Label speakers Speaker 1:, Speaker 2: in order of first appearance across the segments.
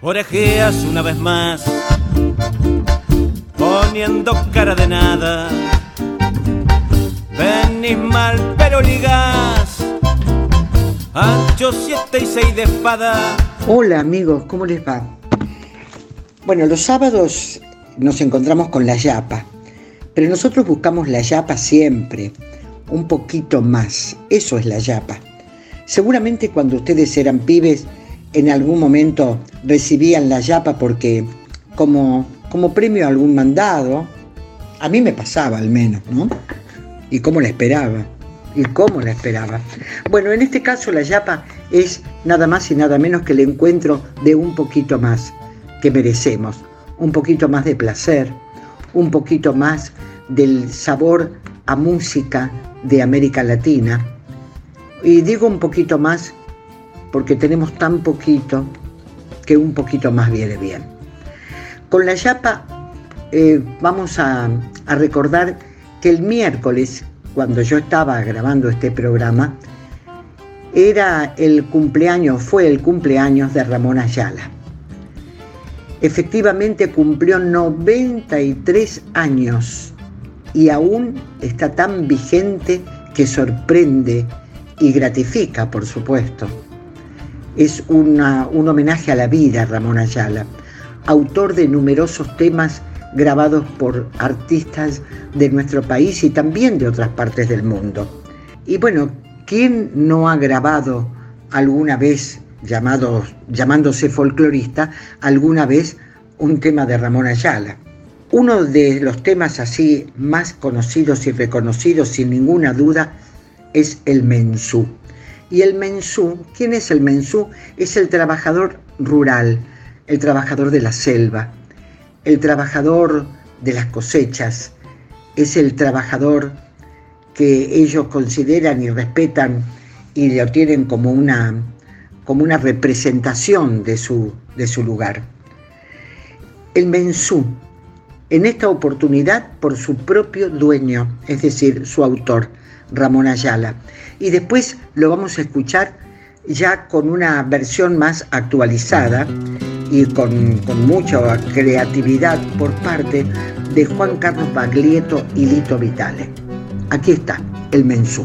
Speaker 1: orejeas una vez más, poniendo cara de nada. Venís mal, pero ligás, ancho siete y seis de espada.
Speaker 2: Hola amigos, ¿cómo les va? Bueno, los sábados nos encontramos con la yapa, pero nosotros buscamos la yapa siempre, un poquito más, eso es la yapa. Seguramente cuando ustedes eran pibes, en algún momento recibían la yapa porque como, como premio a algún mandado, a mí me pasaba al menos, ¿no? ¿Y cómo la esperaba? ¿Y cómo la esperaba? Bueno, en este caso la yapa es nada más y nada menos que el encuentro de un poquito más que merecemos, un poquito más de placer, un poquito más del sabor a música de América Latina. Y digo un poquito más porque tenemos tan poquito que un poquito más viene bien. Con la yapa eh, vamos a, a recordar que el miércoles, cuando yo estaba grabando este programa, era el cumpleaños, fue el cumpleaños de Ramón Ayala. Efectivamente cumplió 93 años y aún está tan vigente que sorprende y gratifica, por supuesto. Es una, un homenaje a la vida, Ramón Ayala, autor de numerosos temas grabados por artistas de nuestro país y también de otras partes del mundo. Y bueno, ¿quién no ha grabado alguna vez, llamado, llamándose folclorista, alguna vez un tema de Ramón Ayala? Uno de los temas así más conocidos y reconocidos sin ninguna duda es el mensú. Y el mensú, ¿quién es el mensú? Es el trabajador rural, el trabajador de la selva, el trabajador de las cosechas, es el trabajador que ellos consideran y respetan y lo tienen como una, como una representación de su, de su lugar. El mensú, en esta oportunidad por su propio dueño, es decir, su autor, Ramón Ayala. Y después lo vamos a escuchar ya con una versión más actualizada y con, mucha creatividad por parte de Juan Carlos Baglietto y Lito Vitale. Aquí está, el mensú.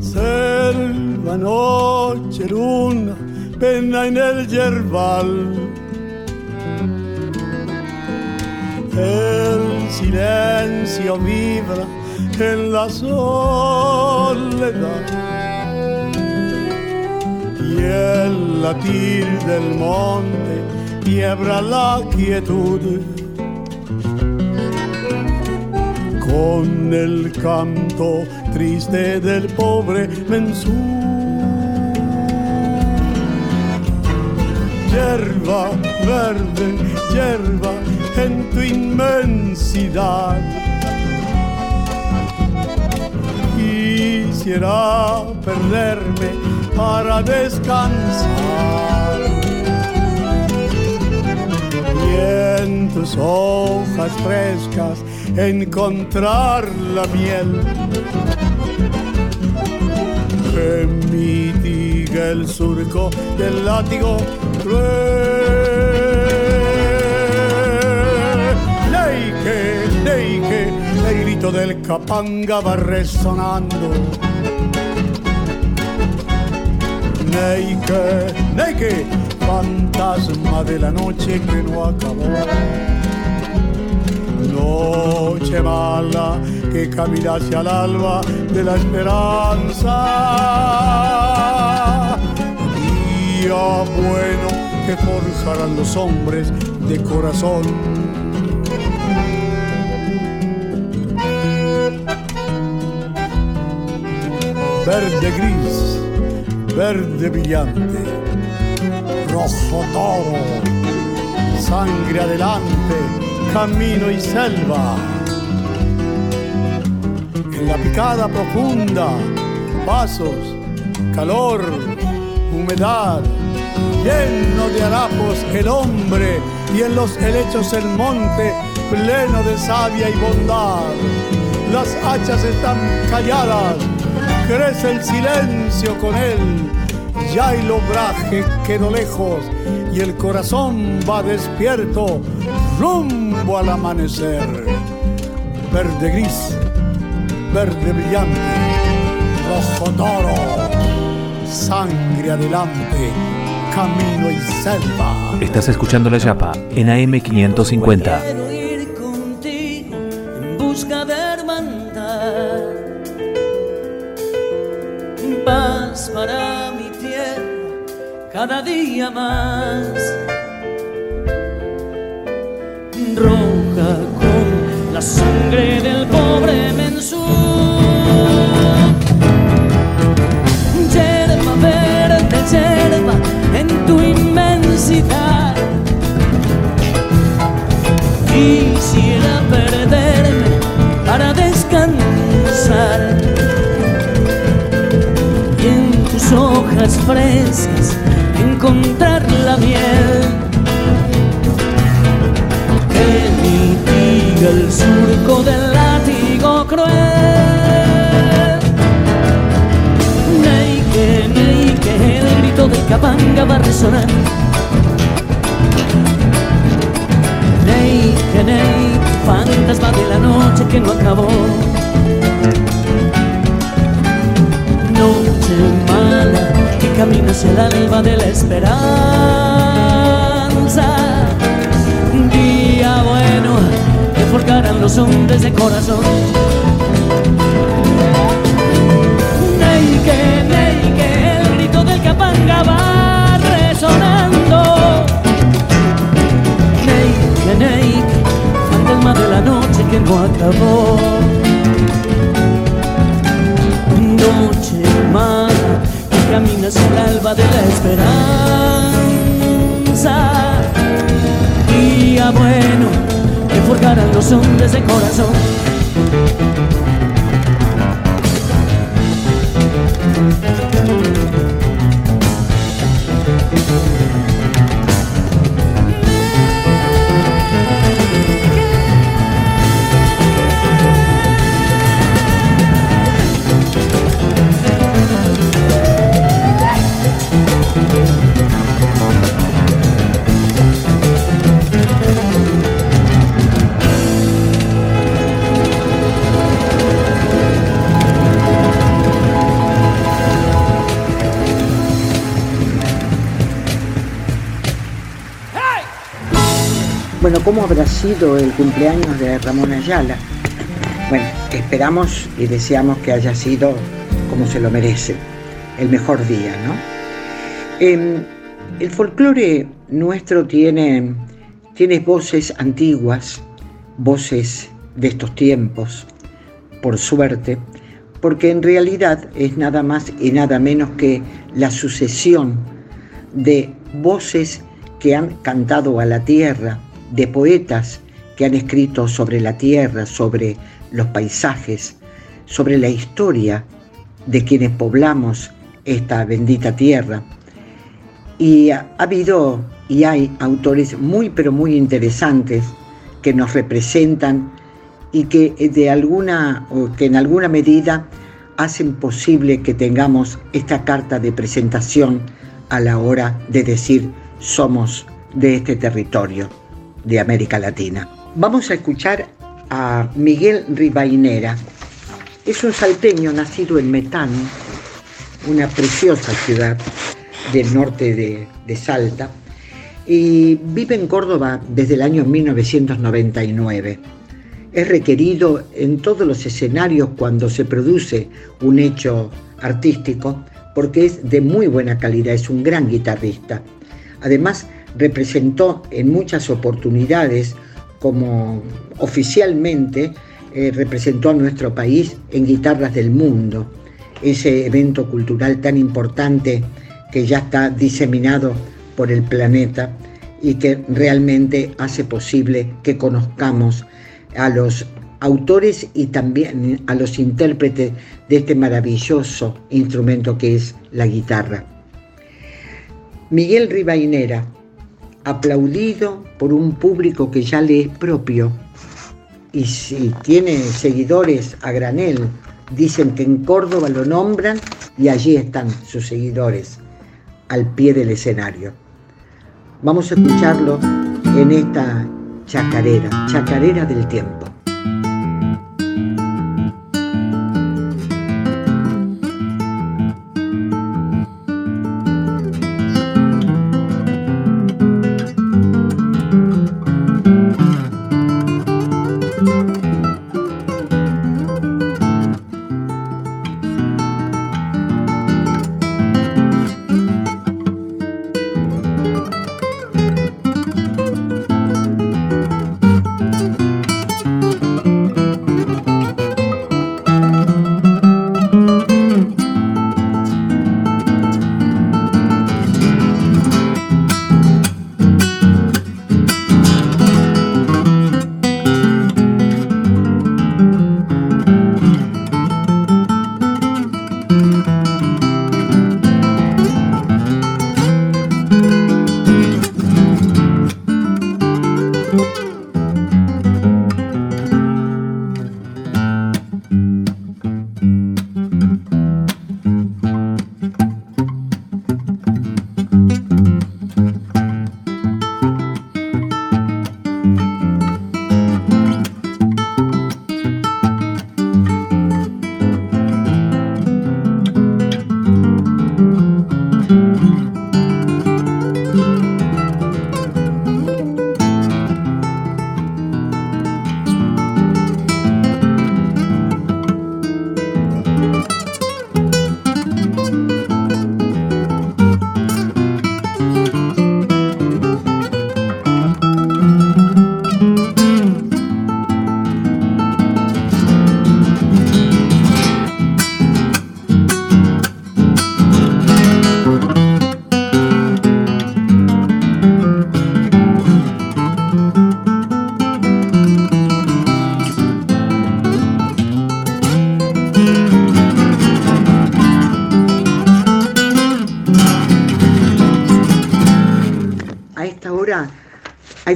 Speaker 3: Selva, noche, luna, pena en el yerbal. El silencio vibra en la soledad y el latir del monte quiebra la quietud con el canto triste del pobre mensú. Yerba verde, yerba en tu inmensidad. Quisiera perderme para descansar. Y en tus hojas frescas encontrar la miel que mitiga el surco del látigo. Del capanga va resonando. Neike, neike, fantasma de la noche que no acabó. Noche mala que camina hacia el alba de la esperanza. Día bueno que forjarán los hombres de corazón. Verde gris, verde brillante, rojo toro, sangre adelante, camino y selva. En la picada profunda, pasos, calor, humedad, lleno de harapos el hombre y en los helechos el monte pleno de savia y bondad. Las hachas están calladas, crece el silencio con él ya hay lobraje quedó lejos y el corazón va despierto rumbo al amanecer. Verde gris, verde brillante, rojo toro, sangre adelante, camino y selva.
Speaker 4: Estás escuchando La Yapa en AM550.
Speaker 5: Cada día más. Roja con la sangre del pobre mensú. Yerba verde, yerba en tu inmensidad. Quisiera perderme para descansar y en tus hojas frescas Capanga va a resonar. Neike, neike, fantasma de la noche que no acabó. Noche mala que camina hacia el alba de la esperanza. Día bueno que forjarán los hombres de corazón. Va resonando. Neike, neike, fantasma de la noche que no acabó. Noche mala que camina hacia el alba de la esperanza. Día bueno que forjarán los hombres de corazón.
Speaker 2: Bueno, ¿cómo habrá sido el cumpleaños de Ramón Ayala? Bueno, esperamos y deseamos que haya sido como se lo merece, el mejor día, ¿no? Eh, el folclore nuestro tiene, tiene voces antiguas, voces de estos tiempos, por suerte, porque en realidad es nada más y nada menos que la sucesión de voces que han cantado a la tierra, de poetas que han escrito sobre la tierra, sobre los paisajes, sobre la historia de quienes poblamos esta bendita tierra. Y ha habido y hay autores muy pero muy interesantes que nos representan y que de alguna o que en alguna medida hacen posible que tengamos esta carta de presentación a la hora de decir somos de este territorio de América Latina. Vamos a escuchar a Miguel Ribainera. Es un salteño nacido en Metán, una preciosa ciudad del norte de, Salta, y vive en Córdoba desde el año 1999. Es requerido en todos los escenarios cuando se produce un hecho artístico porque es de muy buena calidad, es un gran guitarrista. Además, representó en muchas oportunidades como oficialmente eh, representó a nuestro país en Guitarras del Mundo, ese evento cultural tan importante que ya está diseminado por el planeta y que realmente hace posible que conozcamos a los autores y también a los intérpretes de este maravilloso instrumento que es la guitarra. Miguel Ribainera, aplaudido por un público que ya le es propio. Y si tiene seguidores a granel, dicen que en Córdoba lo nombran y allí están sus seguidores. al pie del escenario. Vamos a escucharlo en esta chacarera, chacarera del tiempo.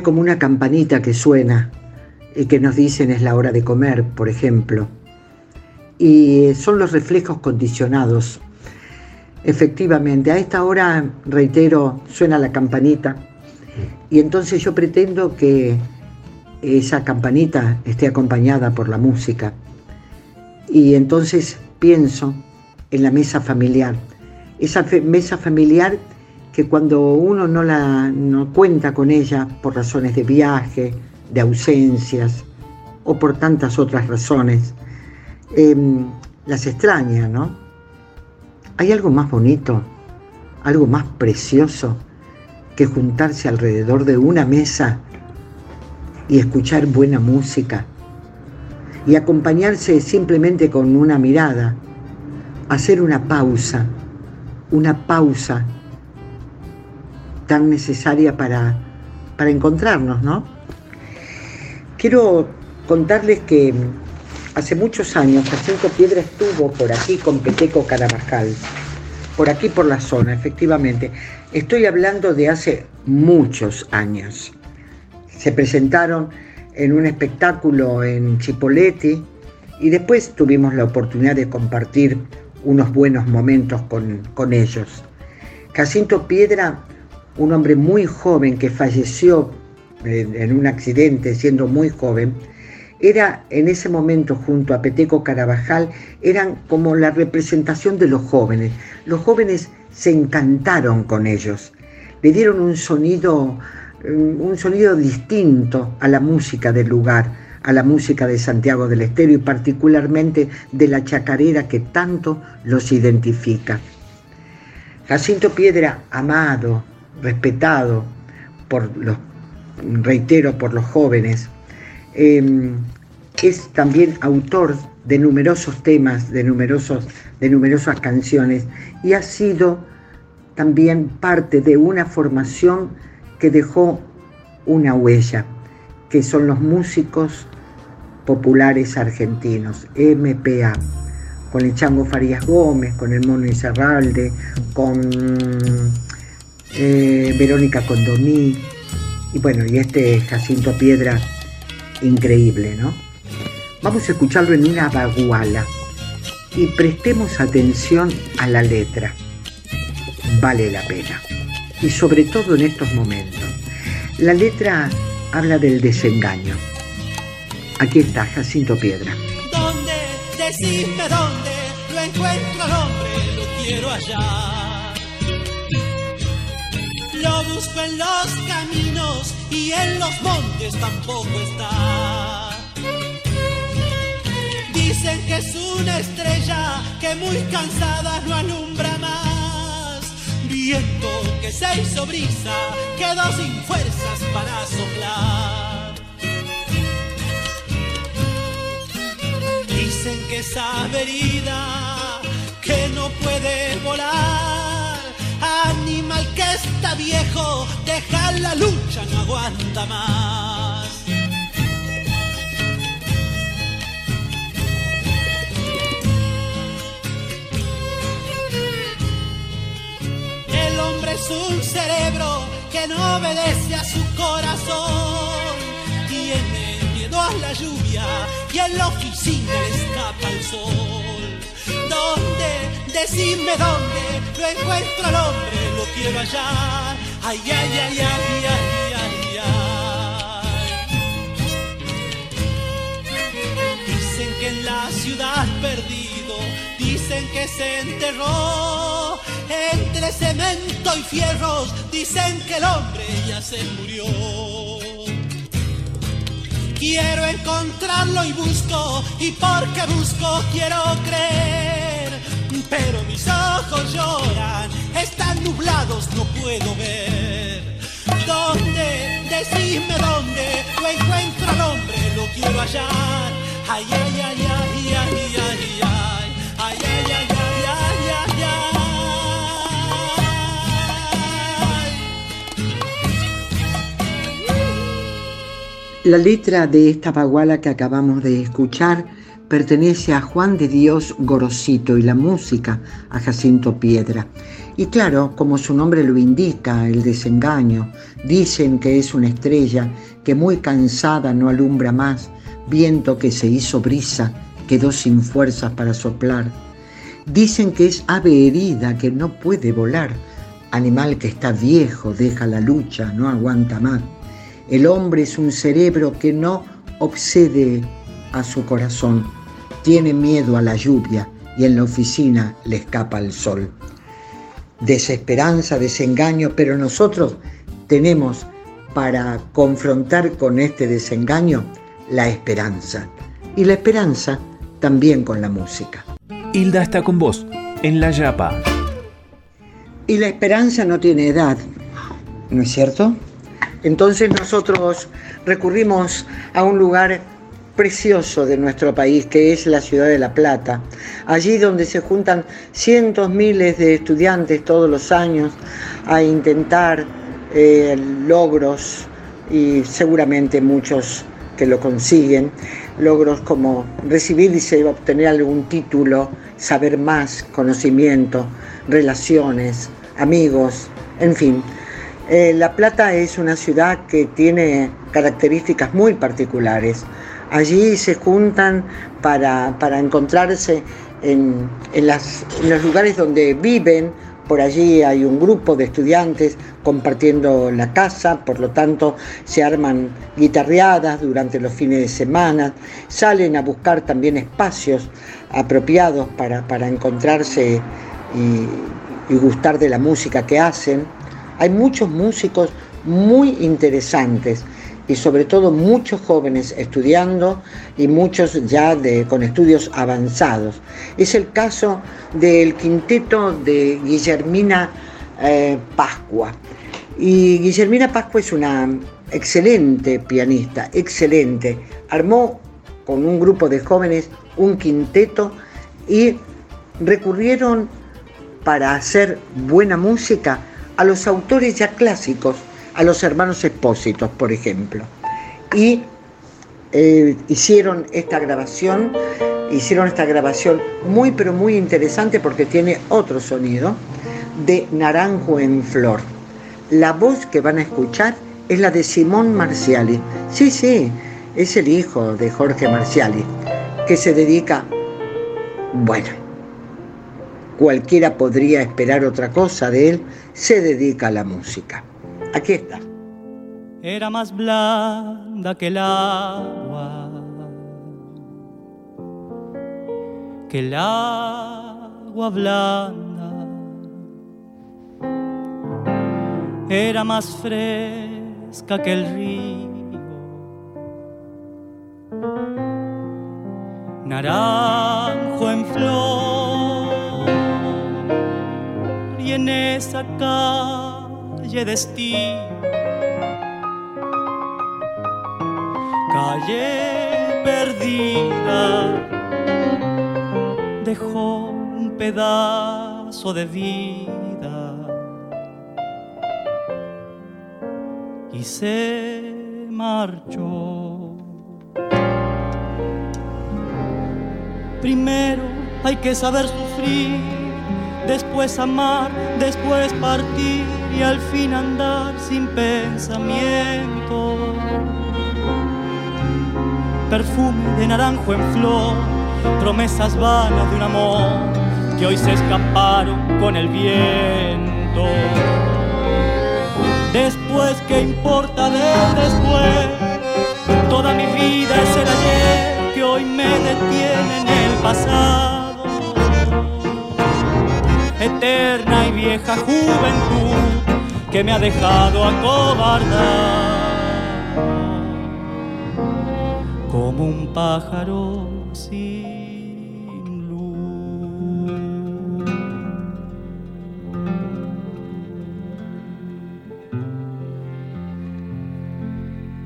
Speaker 2: Como una campanita que suena y que nos dicen es la hora de comer, por ejemplo. Y son los reflejos condicionados. Efectivamente, a esta hora, reitero, suena la campanita y entonces yo pretendo que esa campanita esté acompañada por la música. Y entonces pienso en la mesa familiar, esa mesa familiar que cuando uno no, la, no cuenta con ella por razones de viaje, de ausencias o por tantas otras razones, em, las extraña, ¿no? ¿Hay algo más bonito, algo más precioso que juntarse alrededor de una mesa y escuchar buena música y acompañarse simplemente con una mirada, hacer una pausa, una pausa tan necesaria para, para encontrarnos, ¿no? Quiero contarles que hace muchos años Jacinto Piedra estuvo por aquí con Peteco Carabajal, por aquí por la zona, efectivamente. Estoy hablando de hace muchos años. Se presentaron en un espectáculo en Chipoleti y después tuvimos la oportunidad de compartir unos buenos momentos con, con ellos. Jacinto Piedra un hombre muy joven que falleció en, un accidente siendo muy joven, era en ese momento junto a Peteco Carabajal, eran como la representación de los jóvenes. Los jóvenes se encantaron con ellos, le dieron un sonido, un sonido distinto a la música del lugar, a la música de Santiago del Estero y particularmente de la chacarera que tanto los identifica. Jacinto Piedra, amado, respetado por los, reitero, por los jóvenes. Em, es también autor de numerosos temas, de, numerosos, de numerosas canciones y ha sido también parte de una formación que dejó una huella, que son los músicos populares argentinos, MPA, con el Chango Farías Gómez, con el Mono Izarralde, con eh, Verónica Condomí, y bueno, y este Jacinto Piedra, increíble, ¿no? Vamos a escucharlo en una baguala y prestemos atención a la letra. vale la pena. Y sobre todo en estos momentos. La letra habla del desengaño. Aquí está Jacinto Piedra.
Speaker 6: ¿Dónde? Decime dónde lo encuentro al hombre, lo quiero hallar. Busco en los caminos y en los montes tampoco está. Dicen que es una estrella que muy cansada no alumbra más. Viento que se hizo brisa, quedó sin fuerzas para soplar. Dicen que esa herida que no puede volar, animal que está viejo, deja la lucha, no aguanta más. El hombre es un cerebro que no obedece a su corazón. Tiene miedo a la lluvia y en la oficina escapa el sol. ¿Dónde? Decime dónde lo encuentro al hombre, lo quiero hallar. Ay, ay, ay, ay, ay, ay, ay. Dicen que en la ciudad perdido, dicen que se enterró entre cemento y fierros, dicen que el hombre ya se murió. Quiero encontrarlo y busco, y porque busco quiero creer. Pero mis ojos lloran, están nublados, no puedo ver. ¿Dónde? Decime dónde, lo encuentro al hombre, lo quiero hallar. Ay, ay, ay, ay, ay, ay, ay, ay, ay, ay, ay, ay, ay, ay.
Speaker 2: La letra de esta baguala que acabamos de escuchar pertenece a Juan de Dios Gorosito y la música a Jacinto Piedra. Y claro, como su nombre lo indica, el desengaño, dicen que es una estrella que muy cansada no alumbra más, viento que se hizo brisa, quedó sin fuerzas para soplar. Dicen que es ave herida que no puede volar, animal que está viejo, deja la lucha, no aguanta más. El hombre es un cerebro que no obsede a su corazón, tiene miedo a la lluvia y en la oficina le escapa el sol. Desesperanza, desengaño, pero nosotros tenemos para confrontar con este desengaño la esperanza. Y la esperanza también con la música.
Speaker 4: Hilda está con vos, en La Yapa.
Speaker 2: Y la esperanza no tiene edad, ¿no es cierto? Entonces nosotros recurrimos a un lugar precioso de nuestro país, que es la ciudad de La Plata, allí donde se juntan cientos, miles de estudiantes todos los años a intentar eh, logros y seguramente muchos que lo consiguen, logros como recibir y obtener algún título, saber más, conocimiento, relaciones, amigos, en fin. Eh, la Plata es una ciudad que tiene características muy particulares. Allí se juntan para, para encontrarse en, en, las, los lugares donde viven, por allí hay un grupo de estudiantes compartiendo la casa, por lo tanto se arman guitarreadas durante los fines de semana, salen a buscar también espacios apropiados para, para encontrarse y gustar de la música que hacen. Hay muchos músicos muy interesantes y sobre todo muchos jóvenes estudiando y muchos ya con estudios avanzados. Es el caso del quinteto de Guillermina eh, Pascua. Y Guillermina Pascua es una excelente pianista, excelente. Armó con un grupo de jóvenes un quinteto y recurrieron para hacer buena música a los autores ya clásicos a los hermanos Expósitos, por ejemplo. Y eh, hicieron esta grabación, hicieron esta grabación muy pero muy interesante porque tiene otro sonido de Naranjo en Flor. La voz que van a escuchar es la de Simón Marciali. Sí, sí, es el hijo de Jorge Marciali, que se dedica, bueno, cualquiera podría esperar otra cosa de él, se dedica a la música. Aquí está.
Speaker 7: Era más blanda que el agua, que el agua blanda. Era más fresca que el río naranjo en flor y en esa calle destino calle perdida. Dejó un pedazo de vida. Y se marchó. Primero hay que saber sufrir, después amar, después partir y al fin andar sin pensamiento. Perfume de naranjo en flor, promesas vanas de un amor que hoy se escaparon con el viento. Después, ¿qué importa del después? Toda mi vida es el ayer que hoy me detiene en el pasado. Eterna y vieja juventud que me ha dejado acobardar. Como un pájaro sin luz.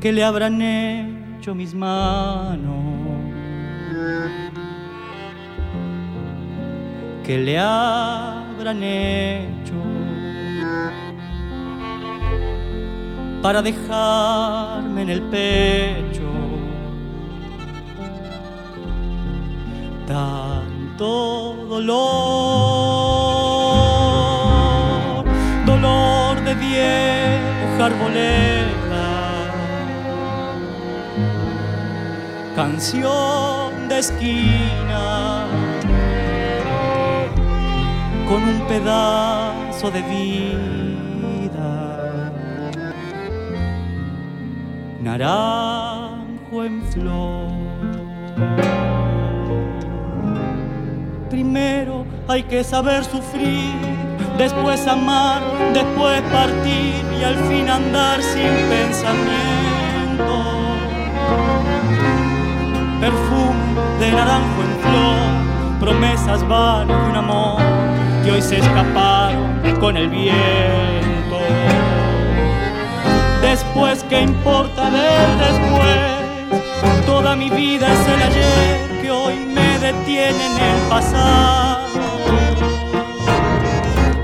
Speaker 7: ¿Qué le habrán hecho mis manos? ¿Qué le habrán hecho para dejarme en el pecho tanto dolor, dolor de vieja arboleda, canción de esquina con un pedazo de vida. Naranjo en flor. Primero hay que saber sufrir, después amar, después partir y al fin andar sin pensamiento. Perfume de naranjo en flor, promesas vanas de un amor que hoy se escaparon con el viento. Después, ¿qué importa del después? Toda mi vida es el ayer que hoy me detiene en el pasado.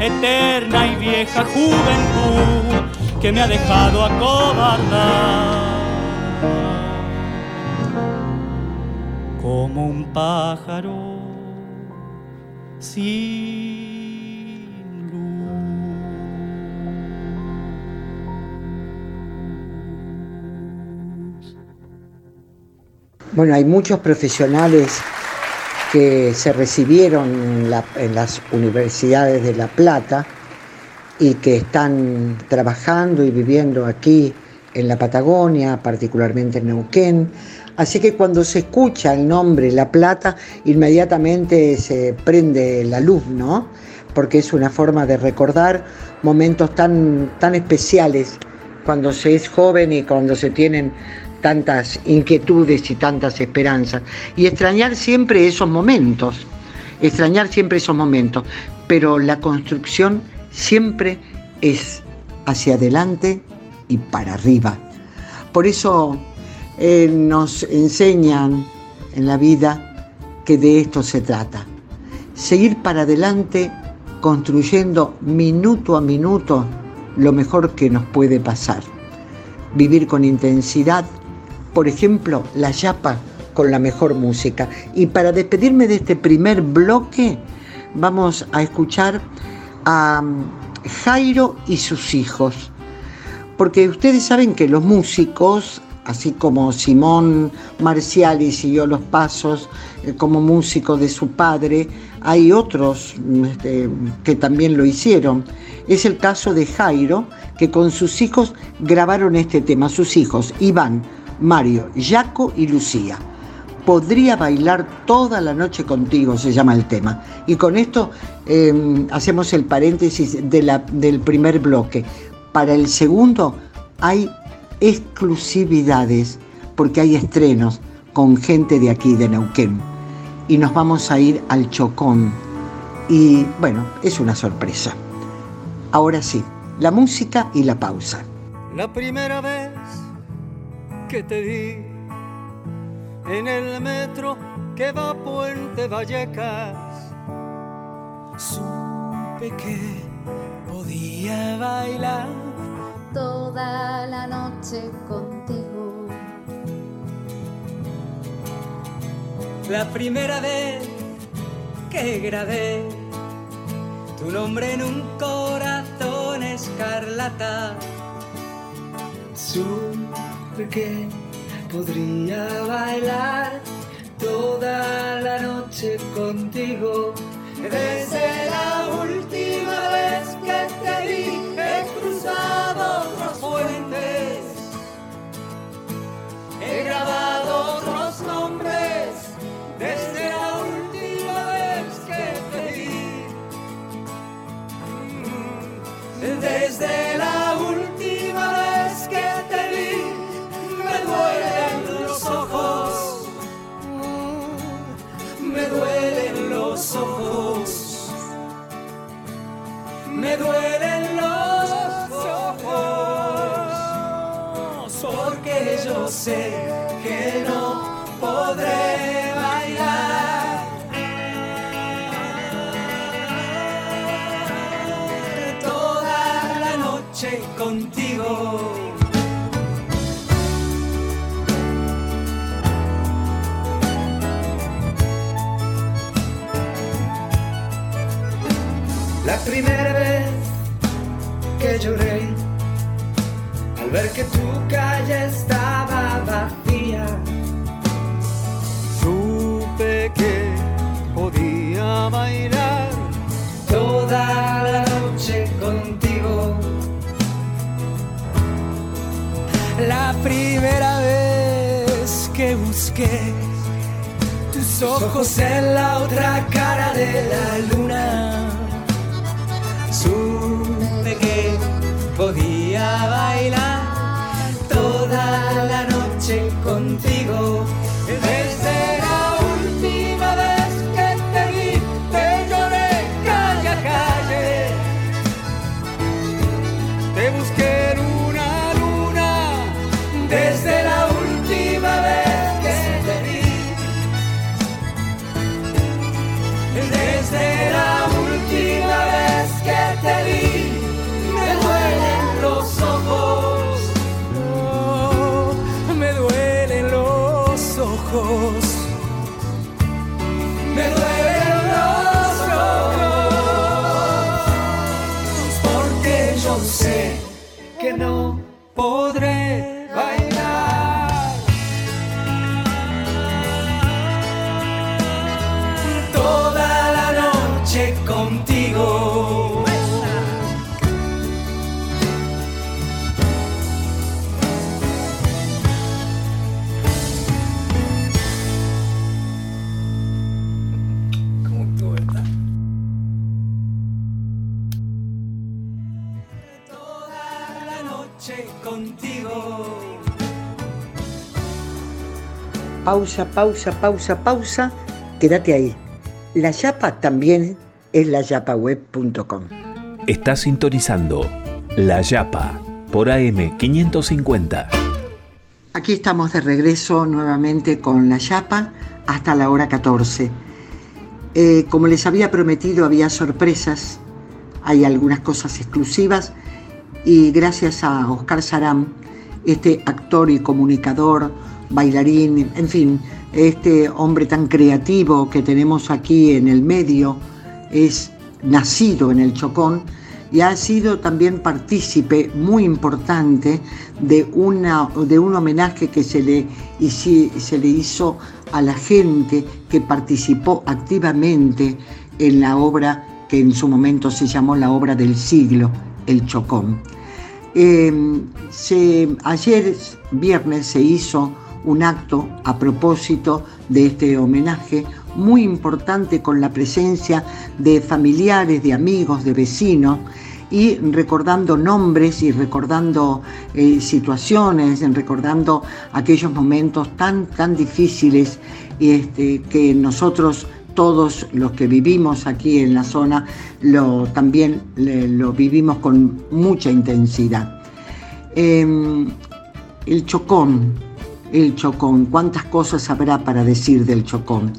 Speaker 7: Eterna y vieja juventud que me ha dejado acobardar. Como un pájaro sin
Speaker 2: Bueno, hay muchos profesionales que se recibieron en, en las universidades de La Plata y que están trabajando y viviendo aquí en la Patagonia, particularmente en Neuquén. Así que cuando se escucha el nombre La Plata, inmediatamente se prende la luz, ¿no? Porque es una forma de recordar momentos tan, tan especiales cuando se es joven y cuando se tienen tantas inquietudes y tantas esperanzas. Y extrañar siempre esos momentos, extrañar siempre esos momentos. Pero la construcción siempre es hacia adelante y para arriba. Por eso eh, nos enseñan en la vida que de esto se trata. Seguir para adelante construyendo minuto a minuto lo mejor que nos puede pasar. Vivir con intensidad, por ejemplo, la yapa con la mejor música. Y para despedirme de este primer bloque, vamos a escuchar a Jairo y sus hijos. Porque ustedes saben que los músicos así como Simón Marciali siguió los pasos eh, como músico de su padre, hay otros este, que también lo hicieron. Es el caso de Jairo, que con sus hijos grabaron este tema, sus hijos, Iván, Mario, Jaco y Lucía. Podría bailar toda la noche contigo, se llama el tema. Y con esto em, hacemos el paréntesis del primer bloque. Para el segundo hay exclusividades, porque hay estrenos con gente de aquí, de Neuquén. Y nos vamos a ir al Chocón. Y bueno, es una sorpresa. Ahora sí, la música y la pausa.
Speaker 7: La primera vez que te vi en el metro que va a Puente Vallecas,
Speaker 8: supe que podía bailar
Speaker 9: toda la noche contigo.
Speaker 8: La primera vez que grabé tu nombre en un corazón escarlata, supe que podría bailar toda la noche contigo. Desde la última vez que te vi, he cruzado otros puentes, he grabado otros nombres. Desde la última vez que te vi, desde la última vez que te vi, me duelen los ojos, me duelen los ojos, me duelen los yo sé que no podré bailar. Toda la noche contigo. La primera vez que lloré al ver que tu calle estaba vacía.
Speaker 7: Supe que podía bailar
Speaker 8: toda la noche contigo. La primera vez que busqué tus ojos en la otra cara de la luna, supe que podía bailar contigo. Desde ojos, contigo.
Speaker 2: Pausa, pausa, pausa, pausa. Quédate ahí. La Yapa también es layapaweb.com.
Speaker 4: Está sintonizando La Yapa por AM 550.
Speaker 2: Aquí estamos de regreso nuevamente con la Yapa hasta la hora 14. Eh, como les había prometido, había sorpresas, hay algunas cosas exclusivas y gracias a Oscar Sarán, este actor y comunicador, bailarín, en fin, este hombre tan creativo que tenemos aquí en el medio, es nacido en el Chocón y ha sido también partícipe muy importante de, una, de un homenaje que se le, se le hizo a la gente que participó activamente en la obra que en su momento se llamó la obra del siglo, El Chocón. Em, ayer, viernes, se hizo un acto a propósito de este homenaje muy importante con la presencia de familiares, de amigos, de vecinos y recordando nombres y recordando eh, situaciones, recordando aquellos momentos tan, tan difíciles este, que nosotros todos los que vivimos aquí en la zona lo, también lo vivimos con mucha intensidad. Em, el chocón, el chocón, cuántas cosas habrá para decir del chocón,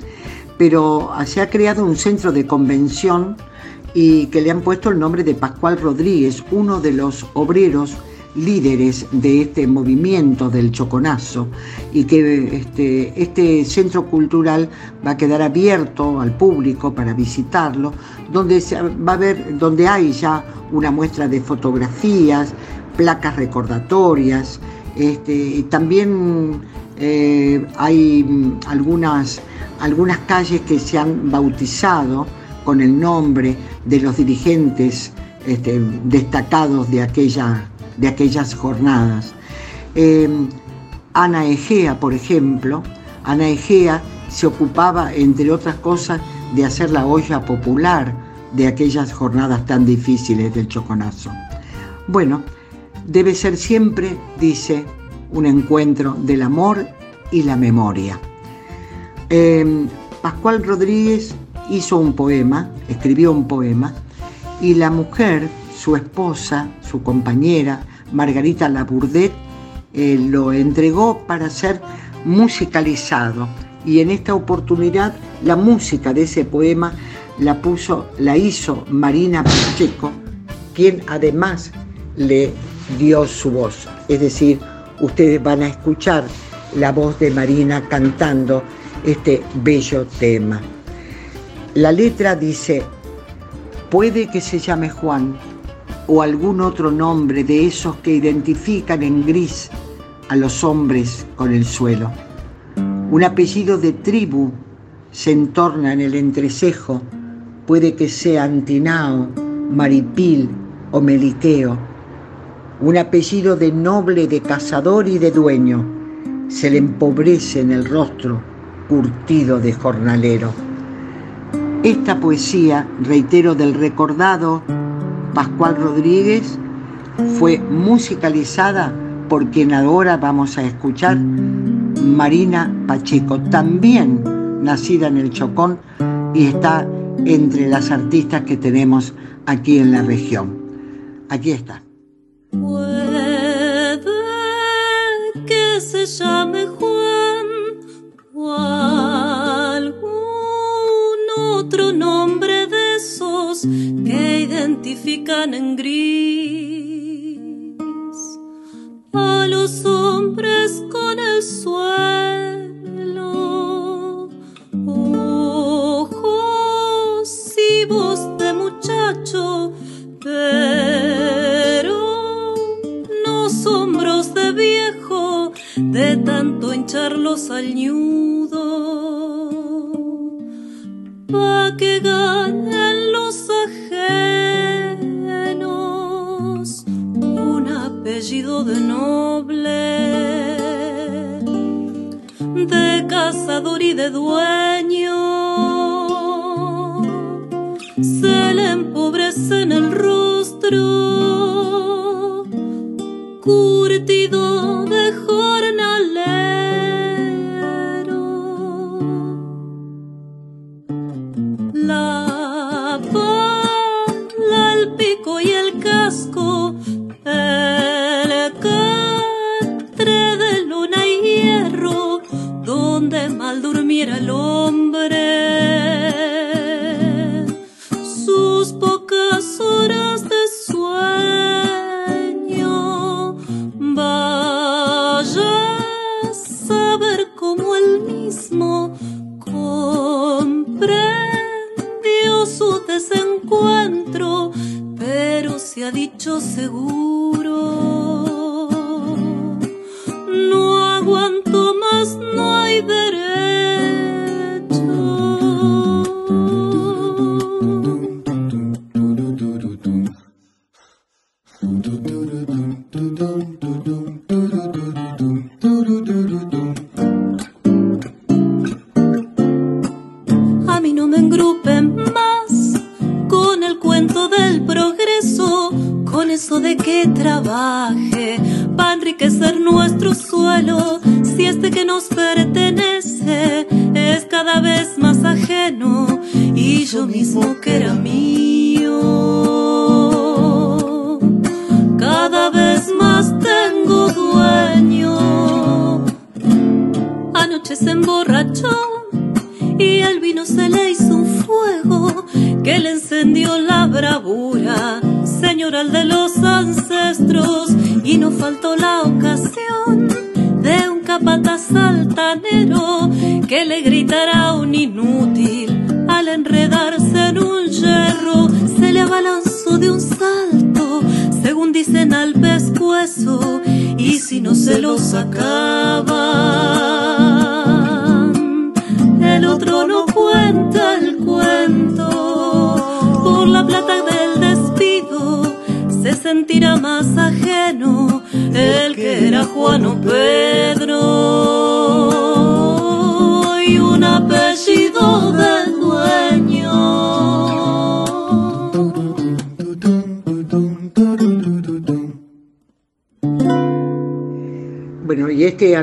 Speaker 2: pero se ha creado un centro de convención y que le han puesto el nombre de Pascual Rodríguez, uno de los obreros líderes de este movimiento del choconazo y que este, este centro cultural va a quedar abierto al público para visitarlo, donde se va a ver, donde hay ya una muestra de fotografías, placas recordatorias, este, también eh, hay algunas, algunas calles que se han bautizado con el nombre de los dirigentes este, destacados de aquella de aquellas jornadas. Em, Ana Egea, por ejemplo, Ana Egea se ocupaba, entre otras cosas, de hacer la olla popular de aquellas jornadas tan difíciles del choconazo. Bueno, debe ser siempre, dice, un encuentro del amor y la memoria. Em, Pascual Rodríguez hizo un poema, escribió un poema, y la mujer su esposa, su compañera, Margarita Labourdet, eh, lo entregó para ser musicalizado. Y en esta oportunidad la música de ese poema la puso, la hizo Marina Pacheco, quien además le dio su voz. Es decir, ustedes van a escuchar la voz de Marina cantando este bello tema. La letra dice, puede que se llame Juan, o algún otro nombre de esos que identifican en gris a los hombres con el suelo. Un apellido de tribu se entorna en el entrecejo, puede que sea Antinao, Maripil o Meliqueo. Un apellido de noble, de cazador y de dueño, se le empobrece en el rostro, curtido de jornalero. Esta poesía, reitero, del recordado Pascual Rodríguez fue musicalizada por quien ahora vamos a escuchar, Marina Pacheco, también nacida en el Chocón y está entre las artistas que tenemos aquí en la región. Aquí está.
Speaker 10: Identifican en gris a los hombres con el suelo. Ojos y voz de muchacho, pero no sombros de viejo de tanto hincharlos al ñudo. Pa' que ganen los un apellido de noble, de cazador y de dueño. Se le empobrece en el rostro, curtido de
Speaker 11: mal durmiera el hombre. Sus pocas horas
Speaker 12: de sueño, vaya a saber cómo él mismo comprendió su desencuentro, pero se
Speaker 2: ha dicho seguro.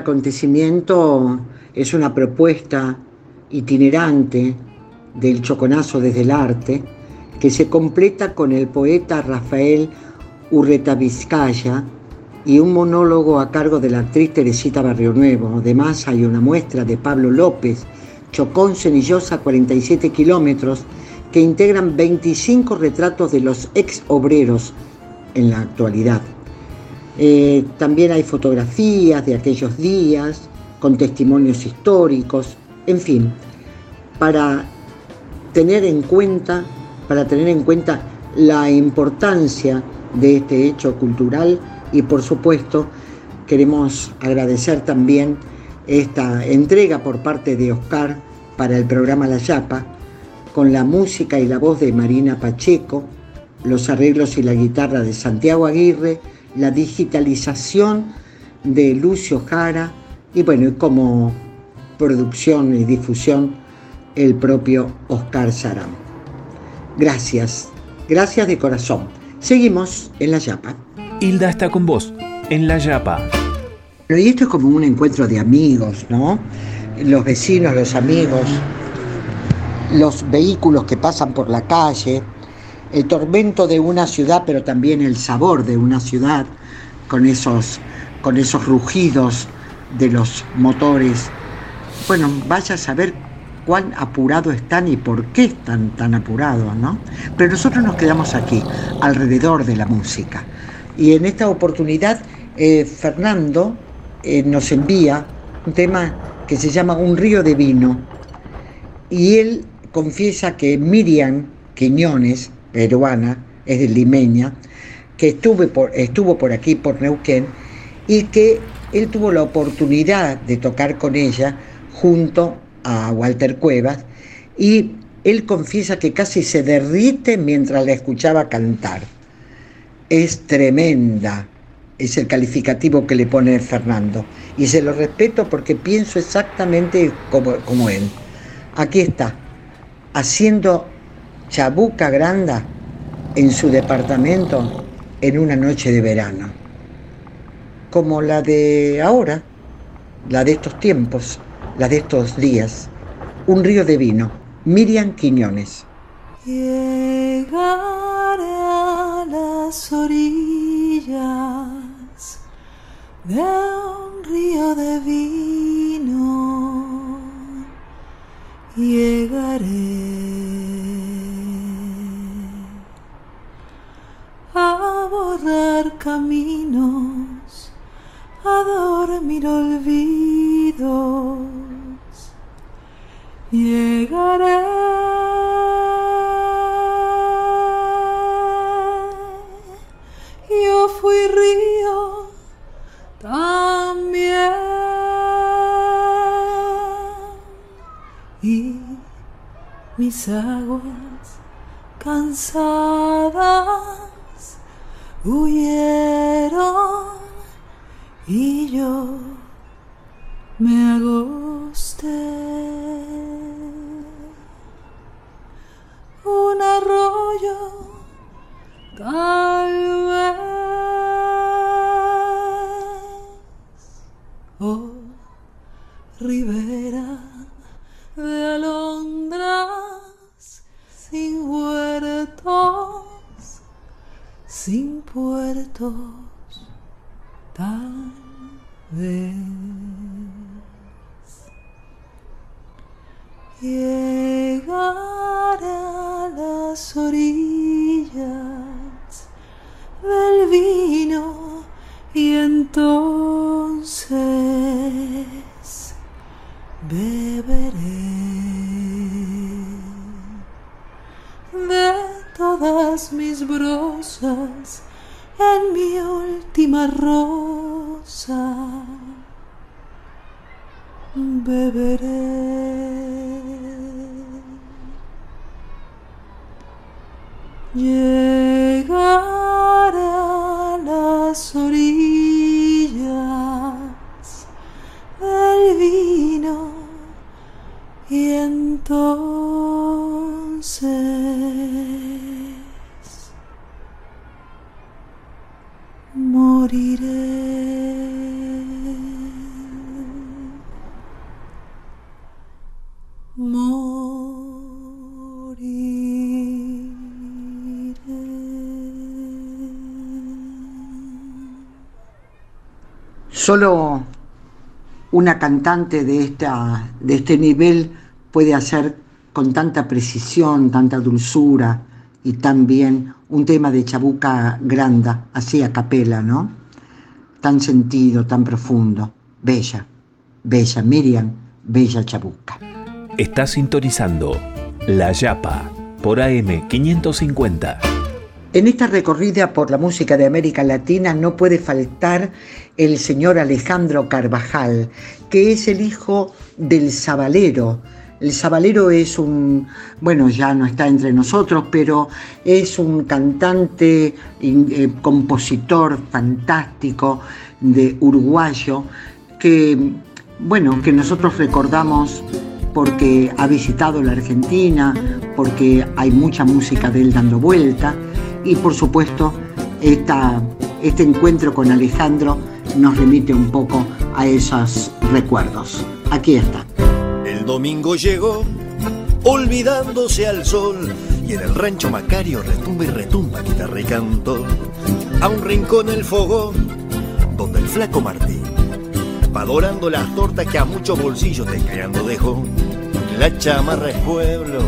Speaker 2: Acontecimiento es una propuesta itinerante del choconazo desde el arte que se completa con el poeta Rafael Urreta Vizcaya y un monólogo a cargo de la actriz Teresita Barrio Nuevo. Además hay una muestra de Pablo López, Chocón Cenillosa 47 kilómetros, que integran 25 retratos de los ex obreros en la actualidad. Eh, también hay fotografías de aquellos días, con testimonios históricos, en fin, para tener en cuenta, para tener en cuenta la importancia de este hecho cultural y por supuesto queremos agradecer también esta entrega por parte de Oscar para el programa La Yapa, con la música y la voz de Marina Pacheco, los arreglos y la guitarra de Santiago Aguirre, la digitalización de Lucio Jara y bueno, como producción y difusión el propio Oscar Sarán. Gracias, gracias de corazón. Seguimos en La Yapa.
Speaker 4: Hilda está con vos, en La Yapa.
Speaker 2: Y esto es como un encuentro de amigos, ¿no? Los vecinos, los amigos, los vehículos que pasan por la calle, el tormento de una ciudad, pero también el sabor de una ciudad, con esos, con esos rugidos de los motores. Bueno, vaya a saber cuán apurados están y por qué están tan apurados, ¿no? Pero nosotros nos quedamos aquí, alrededor de la música. Y en esta oportunidad, eh, Fernando eh, nos envía un tema que se llama Un río de vino. Y él confiesa que Miriam Quiñones, peruana, es de Limeña, que por, estuvo por aquí, por Neuquén, y que él tuvo la oportunidad de tocar con ella junto a Walter Cuevas y él confiesa que casi se derrite mientras la escuchaba cantar. Es tremenda, es el calificativo que le pone Fernando. Y se lo respeto porque pienso exactamente como, como él. Aquí está, haciendo chabuca granda en su departamento en una noche de verano. Como la de ahora, la de estos tiempos la de estos días. Un río de vino. Miriam Quiñones.
Speaker 12: Llegaré a las orillas de un río de vino. Llegaré a borrar caminos, a dormir olvidos llegaré. fui río también. Y mis aguas cansadas huyeron y yo me agosté. Un arroyo tal vez. Oh, ribera de alondras sin huertos, sin puertos, tal vez. Llegar a las orillas del vino y entonces beberé todas mis brosas en mi última rosa. Beberé. Llegar a las orillas del vino y entonces
Speaker 2: Solo una cantante de, esta, de este nivel puede hacer con tanta precisión, tanta dulzura y tan bien un tema de Chabuca Granda, así a capela, ¿no? Tan sentido, tan profundo. Bella, bella Miriam, bella Chabuca.
Speaker 4: Está sintonizando La Yapa por AM 550.
Speaker 2: En esta recorrida por la música de América Latina no puede faltar el señor Alejandro Carvajal, que es el hijo del Zabalero. El Zabalero es un, bueno, ya no está entre nosotros, pero es un cantante, eh, compositor fantástico de uruguayo que, bueno, que nosotros recordamos porque ha visitado la Argentina, porque hay mucha música de él dando vuelta y por supuesto este encuentro con Alejandro nos remite un poco a esos recuerdos. Aquí está.
Speaker 13: Domingo llegó, olvidándose al sol, y en el rancho Macario retumba y retumba guitarra y canto. A un rincón el fogón, donde el flaco Martín va dorando las tortas que a muchos bolsillos te creando dejó. La chamarra es pueblo,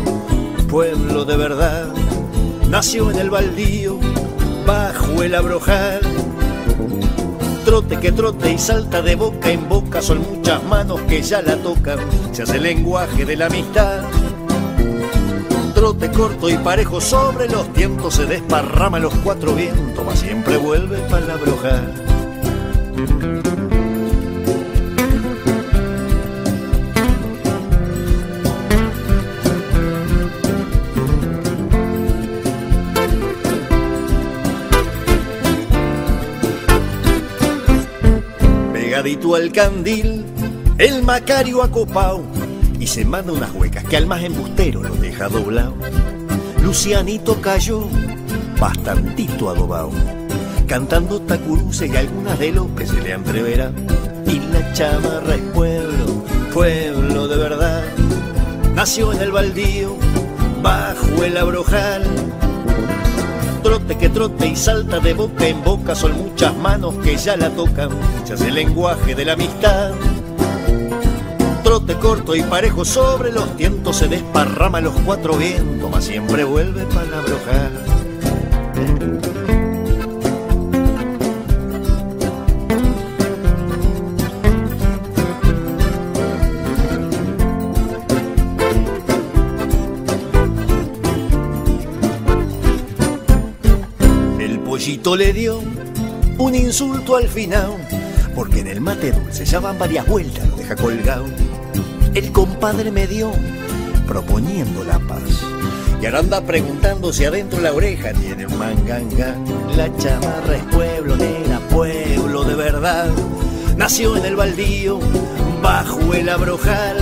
Speaker 13: pueblo de verdad nació en el baldío, bajo el abrojal. Trote que trote y salta de boca en boca, son muchas manos que ya la tocan, se hace el lenguaje de la amistad. Trote corto y parejo sobre los tientos, se desparrama los cuatro vientos, mas siempre vuelve para la candil, el Macario acopao y se manda unas huecas que al más embustero lo deja doblado. Lucianito cayó, bastantito adobao, cantando tacuruces y algunas de lo que se le entreverá. Y la chamarra es pueblo, pueblo de verdad, nació en el baldío, bajo el abrojal trote que trote y salta de boca en boca, son muchas manos que ya la tocan, se hace el lenguaje de la amistad. Trote corto y parejo sobre los tientos, se desparrama los cuatro vientos, mas siempre vuelve para la le dio un insulto al final, porque en el mate dulce ya van varias vueltas, lo deja colgado. El compadre me dio proponiendo la paz. Y ahora anda preguntando si adentro la oreja tiene un manganga. La chamarra es pueblo, nena, pueblo de verdad. Nació en el baldío, bajo el abrojal.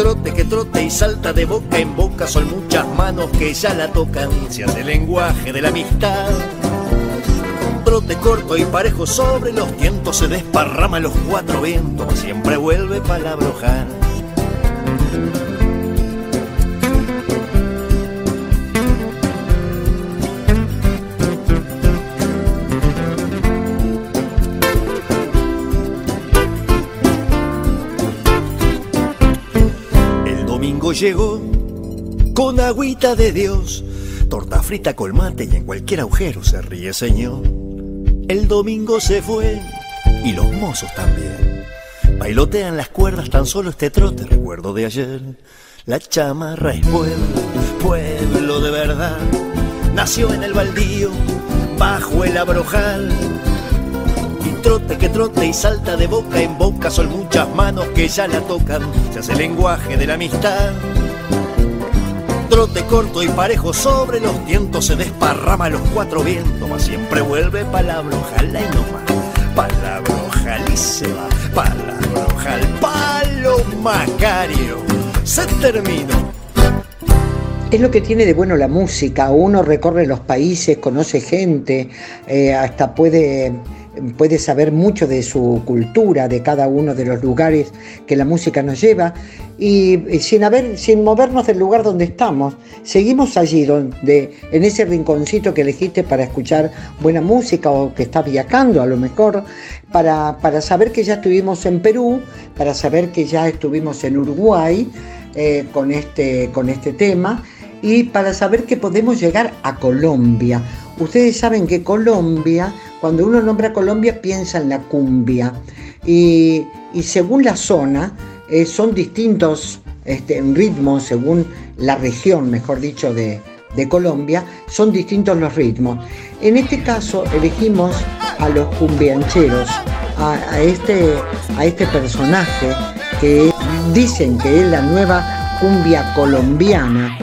Speaker 13: Trote que trote y salta de boca en boca, son muchas manos que ya la tocan. Se hace el lenguaje de la amistad trote corto y parejo sobre los tientos se desparrama los cuatro vientos, siempre vuelve para llegó con agüita de Dios, torta frita colmate y en cualquier agujero se ríe señor. El domingo se fue y los mozos también. Bailotean las cuerdas tan solo este trote, recuerdo de ayer. La chamarra es pueblo, pueblo de verdad. Nació en el baldío, bajo el abrojal. Y trote que trote y salta de boca en boca, son muchas manos que ya la tocan. Se hace el lenguaje de la amistad trote corto y parejo sobre los tientos se desparrama los cuatro vientos, mas siempre vuelve palabra ojalá y no más. Palabra ojalá y se va, palabra ojalá, palo macario. Se terminó.
Speaker 2: Es lo que tiene de bueno la música. Uno recorre los países, conoce gente, eh, hasta puede puede saber mucho de su cultura, de cada uno de los lugares que la música nos lleva y, sin, haber, sin movernos del lugar donde estamos, seguimos allí donde, en ese rinconcito que elegiste para escuchar buena música o que estás viajando a lo mejor, para, saber que ya estuvimos en Perú, para saber que ya estuvimos en Uruguay eh, este, con este tema y para saber que podemos llegar a Colombia. Ustedes saben que Colombia cuando uno nombra Colombia piensa en la cumbia y, según la zona eh, son distintos este, ritmos, según la región, mejor dicho, de, Colombia, son distintos los ritmos. En este caso elegimos a los cumbiancheros, a, este, a este personaje que dicen que es la nueva cumbia colombiana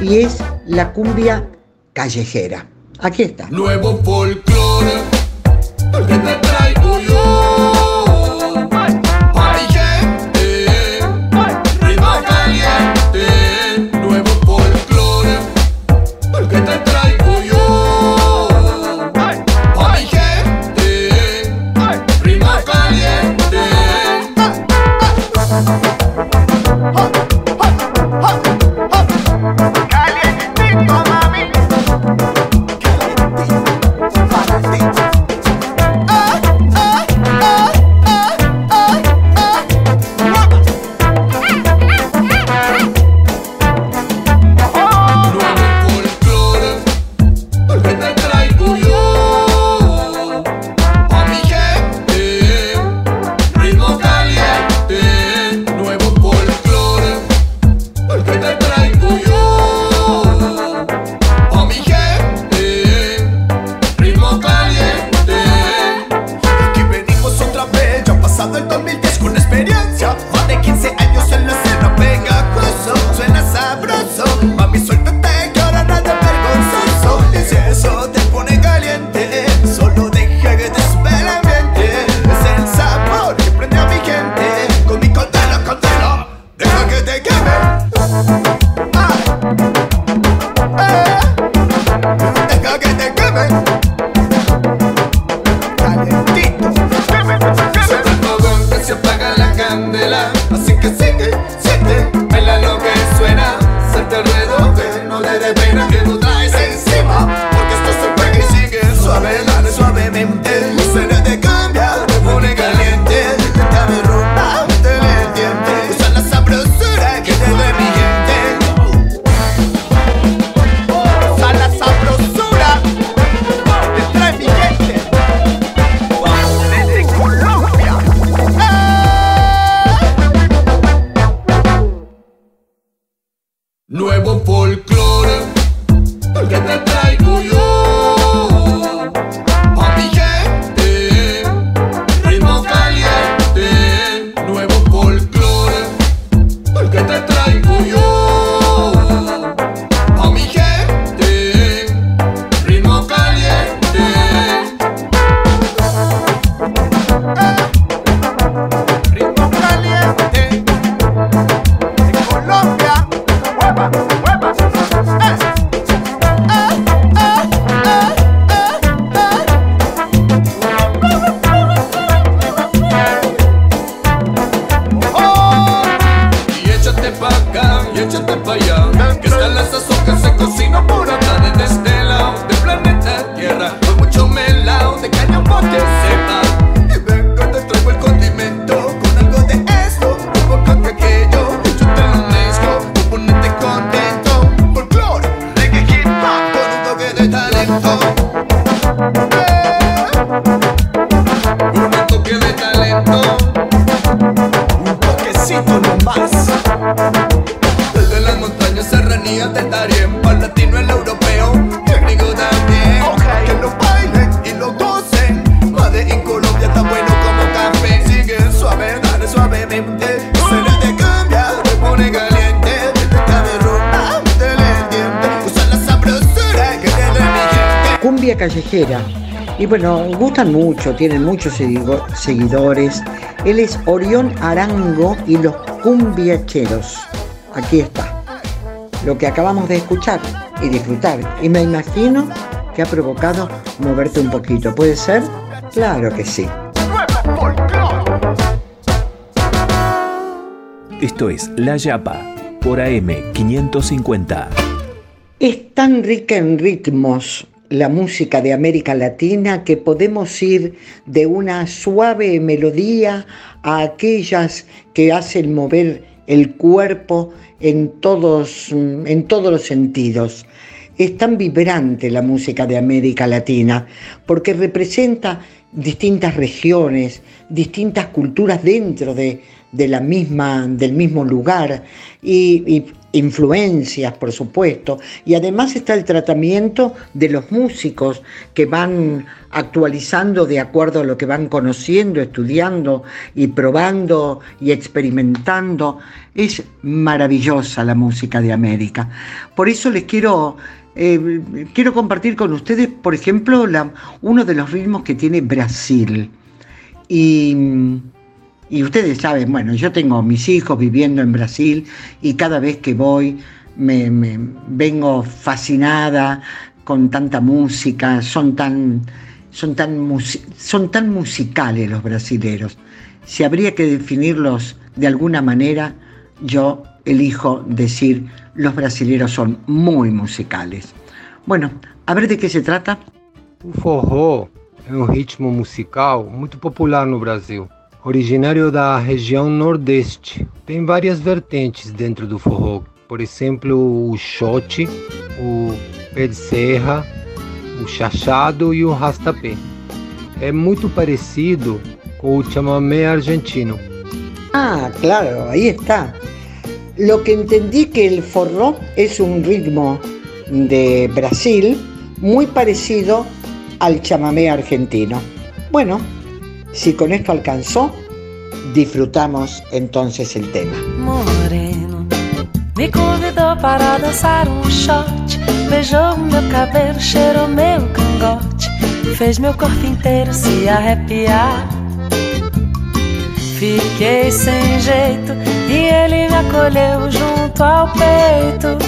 Speaker 2: y es la cumbia callejera. Aquí está.
Speaker 14: Nuevo folclore que te.
Speaker 2: Bueno, gustan mucho, tienen muchos seguidores. Él es Orión Arango y los cumbiacheros. Aquí está. Lo que acabamos de escuchar y disfrutar. Y me imagino que ha provocado moverte un poquito. ¿Puede ser? Claro que sí.
Speaker 4: Esto es La Yapa por AM 550.
Speaker 2: Es tan rica en ritmos la música de América Latina que podemos ir de una suave melodía a aquellas que hacen mover el cuerpo en todos, en todos los sentidos. Es tan vibrante la música de América Latina porque representa distintas regiones, distintas culturas dentro de, de la misma, del mismo lugar y, influencias, por supuesto. Y además está el tratamiento de los músicos que van actualizando de acuerdo a lo que van conociendo, estudiando y probando y experimentando. Es maravillosa la música de América. Por eso les quiero eh, quiero compartir con ustedes, por ejemplo, uno de los ritmos que tiene Brasil. Y y ustedes saben, bueno, yo tengo mis hijos viviendo en Brasil y cada vez que voy me, vengo fascinada con tanta música, son tan, son, tan, son tan musicales los brasileros. Si habría que definirlos de alguna manera, yo elijo decir los brasileros son muy musicales. Bueno, a ver de qué se trata.
Speaker 15: O forró é um ritmo musical muito popular no Brasil. Originário da região Nordeste. Tem várias vertentes dentro do forró, por exemplo, o shot, o pé de serra, o chachado e o rastapé. É muito parecido com o chamamé argentino.
Speaker 2: Ah, claro, ahí está. Lo que entendí que el forró es un ritmo de Brasil muy parecido al chamamé argentino. Bueno, Si con esto alcanzó, disfrutamos entonces el tema.
Speaker 16: Moreno me convidou para dançar um shot, beijou meu cabelo, cheirou meu cangote, fez meu corpo inteiro se arrepiar. Fiquei sem jeito e ele me acolheu junto ao peito.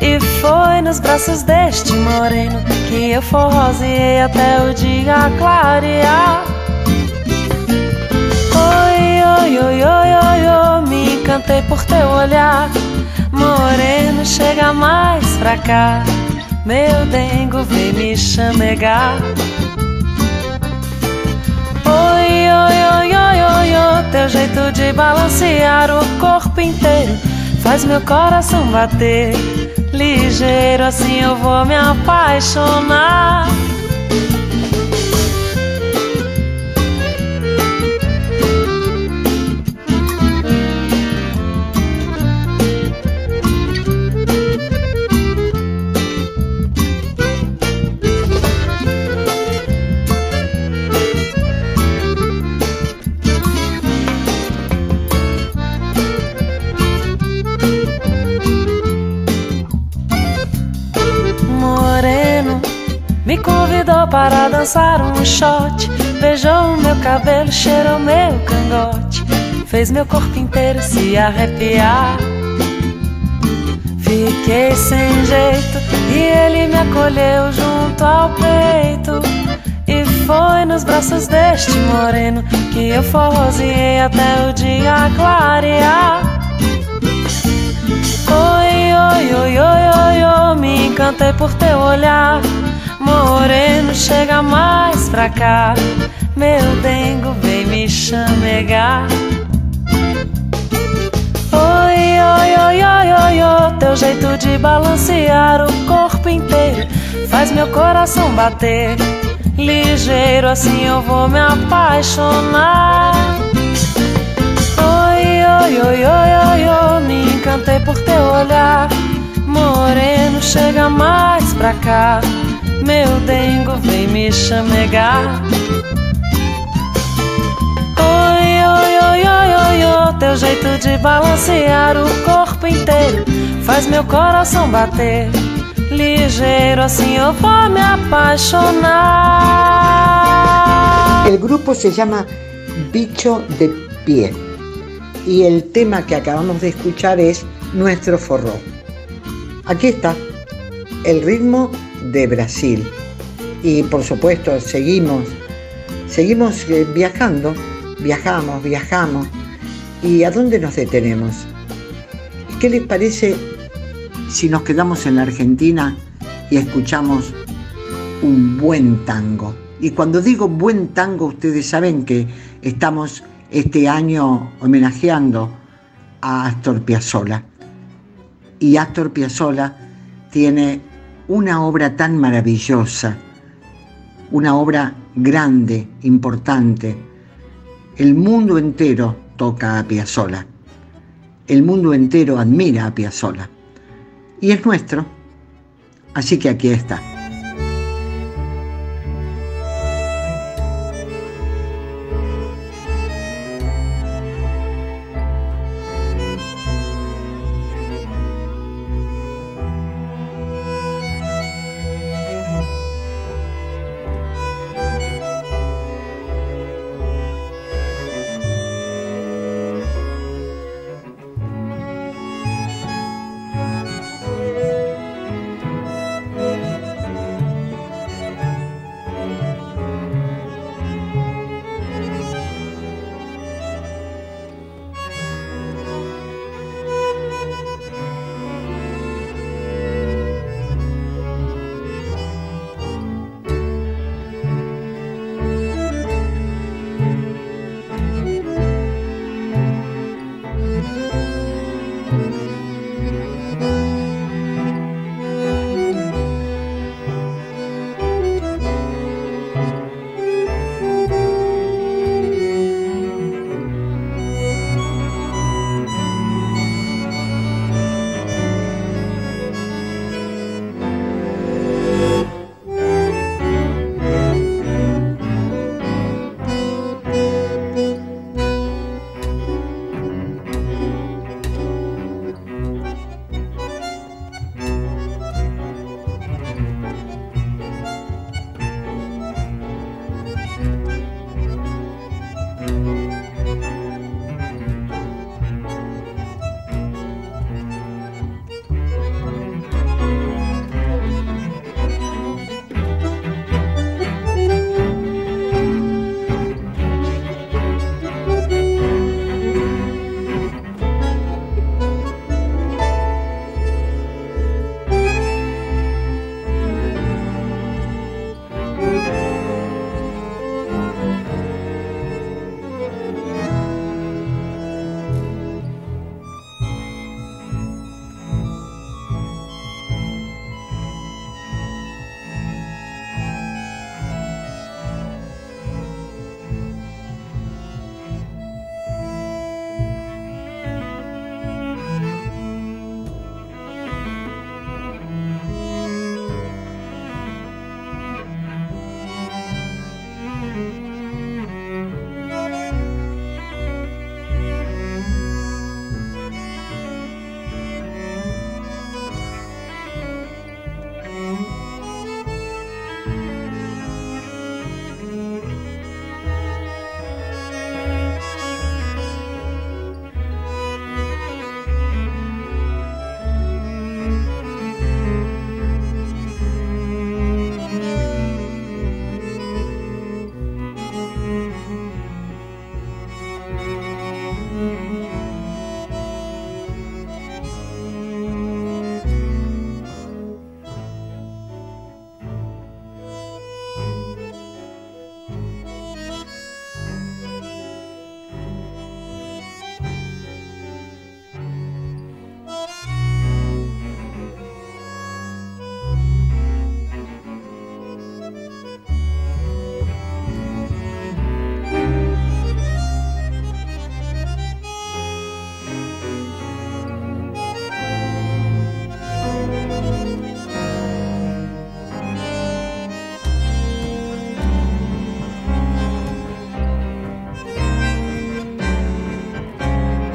Speaker 16: E foi nos braços deste moreno que eu forroseei até o dia clarear. Por teu olhar. Moreno, chega mais pra cá. Meu dengo vem me chamegar. Oi, oi, oi, oi, oi, oi, teu jeito de balancear o corpo inteiro faz meu coração bater. Ligeiro assim eu vou me apaixonar. Para dançar um shot. Beijou meu cabelo, cheirou meu cangote. Fez meu corpo inteiro se arrepiar. Fiquei sem jeito e ele me acolheu junto ao peito. E foi nos braços deste moreno que eu forroseei até o dia clarear. Oi, oi, oi, oi, oi, oi, me encantei por teu olhar. Moreno, chega mais pra cá. Meu dengo, vem me chamegar. Oi, oi, oi, oi, oi, oi, teu jeito de balancear o corpo inteiro faz meu coração bater. Ligeiro, assim eu vou me apaixonar. Oi, oi, oi, oi, oi, oi, me encantei por teu olhar. Moreno, chega mais pra cá. Meu dengo vem me chamegar. Oi, oi, oi, oi, oi, oi, teu jeito de balancear o corpo inteiro faz meu coração bater. ligeiro, assim eu vou me apaixonar.
Speaker 2: El grupo se llama Bicho de Pie y el tema que acabamos de escuchar es Nuestro Forró. Aquí está, el ritmo de Brasil. Y por supuesto seguimos, seguimos eh, viajando, viajamos, viajamos. ¿Y a dónde nos detenemos? ¿Qué les parece si nos quedamos en la Argentina y escuchamos un buen tango? Y cuando digo buen tango, ustedes saben que estamos este año homenajeando a Astor Piazzolla. Y Astor Piazzolla tiene una obra tan maravillosa, una obra grande, importante. El mundo entero toca a Piazzolla. El mundo entero admira a Piazzolla. Y es nuestro. Así que aquí está.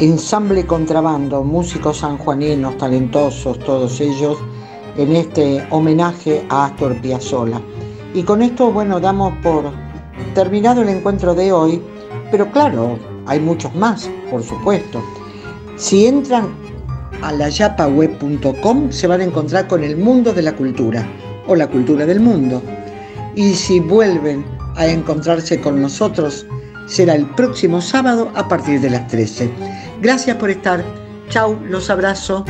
Speaker 2: Ensamble Contrabando, músicos sanjuaninos talentosos, todos ellos, en este homenaje a Astor Piazzolla. Y con esto, bueno, damos por terminado el encuentro de hoy, pero claro, hay muchos más, por supuesto. Si entran a layapaweb.com se van a encontrar con el mundo de la cultura o la cultura del mundo. Y si vuelven a encontrarse con nosotros, será el próximo sábado a partir de las 13. Gracias por estar. Chau, los abrazo.